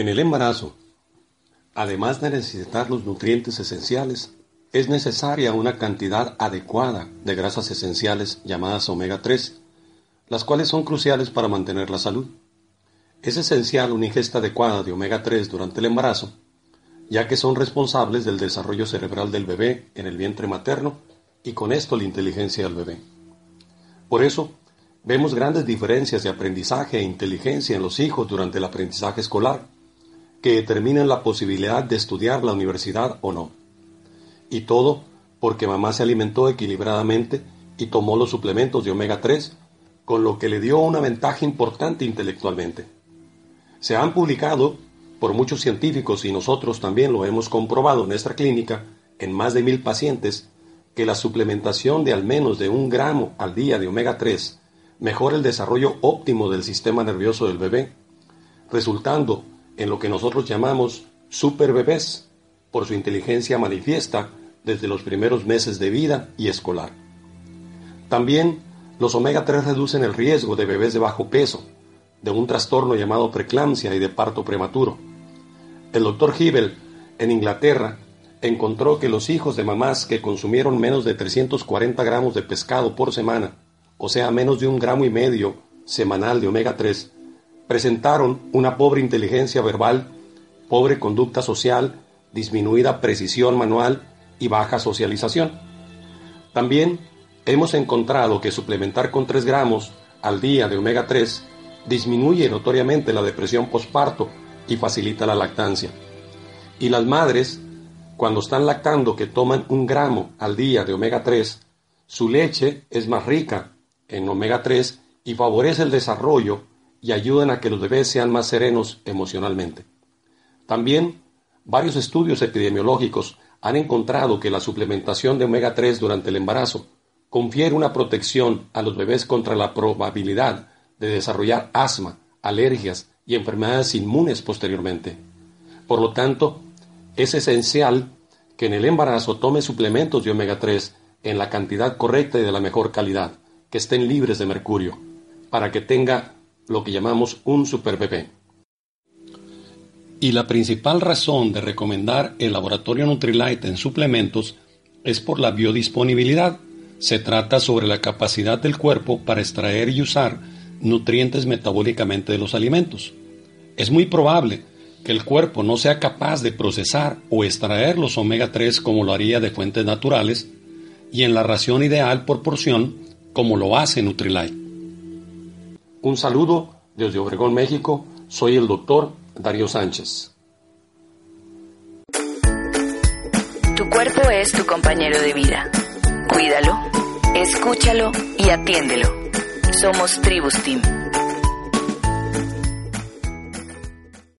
en el embarazo, además de necesitar los nutrientes esenciales, es necesaria una cantidad adecuada de grasas esenciales llamadas omega 3, las cuales son cruciales para mantener la salud. Es esencial una ingesta adecuada de omega 3 durante el embarazo, ya que son responsables del desarrollo cerebral del bebé en el vientre materno y con esto la inteligencia del bebé. Por eso, Vemos grandes diferencias de aprendizaje e inteligencia en los hijos durante el aprendizaje escolar, que determinan la posibilidad de estudiar la universidad o no. Y todo porque mamá se alimentó equilibradamente y tomó los suplementos de omega 3, con lo que le dio una ventaja importante intelectualmente. Se han publicado por muchos científicos y nosotros también lo hemos comprobado en nuestra clínica en más de mil pacientes que la suplementación de al menos de un gramo al día de omega 3 mejora el desarrollo óptimo del sistema nervioso del bebé, resultando en lo que nosotros llamamos superbebés, por su inteligencia manifiesta desde los primeros meses de vida y escolar. También los omega 3 reducen el riesgo de bebés de bajo peso, de un trastorno llamado preeclampsia y de parto prematuro. El doctor Hibel, en Inglaterra, encontró que los hijos de mamás que consumieron menos de 340 gramos de pescado por semana o sea, menos de un gramo y medio semanal de omega 3, presentaron una pobre inteligencia verbal, pobre conducta social, disminuida precisión manual y baja socialización. También hemos encontrado que suplementar con 3 gramos al día de omega 3 disminuye notoriamente la depresión postparto y facilita la lactancia. Y las madres, cuando están lactando que toman un gramo al día de omega 3, su leche es más rica en omega 3 y favorece el desarrollo y ayudan a que los bebés sean más serenos emocionalmente. También varios estudios epidemiológicos han encontrado que la suplementación de omega 3 durante el embarazo confiere una protección a los bebés contra la probabilidad de desarrollar asma, alergias y enfermedades inmunes posteriormente. Por lo tanto, es esencial que en el embarazo tome suplementos de omega 3 en la cantidad correcta y de la mejor calidad que estén libres de mercurio, para que tenga lo que llamamos un super bebé. Y la principal razón de recomendar el laboratorio Nutrilite en suplementos es por la biodisponibilidad. Se trata sobre la capacidad del cuerpo para extraer y usar nutrientes metabólicamente de los alimentos. Es muy probable que el cuerpo no sea capaz de procesar o extraer los omega 3 como lo haría de fuentes naturales, y en la ración ideal por porción como lo hace Nutrilite. Un saludo desde Obregón, México. Soy el doctor Darío Sánchez. Tu cuerpo es tu compañero de vida. Cuídalo, escúchalo y atiéndelo. Somos Tribus Team.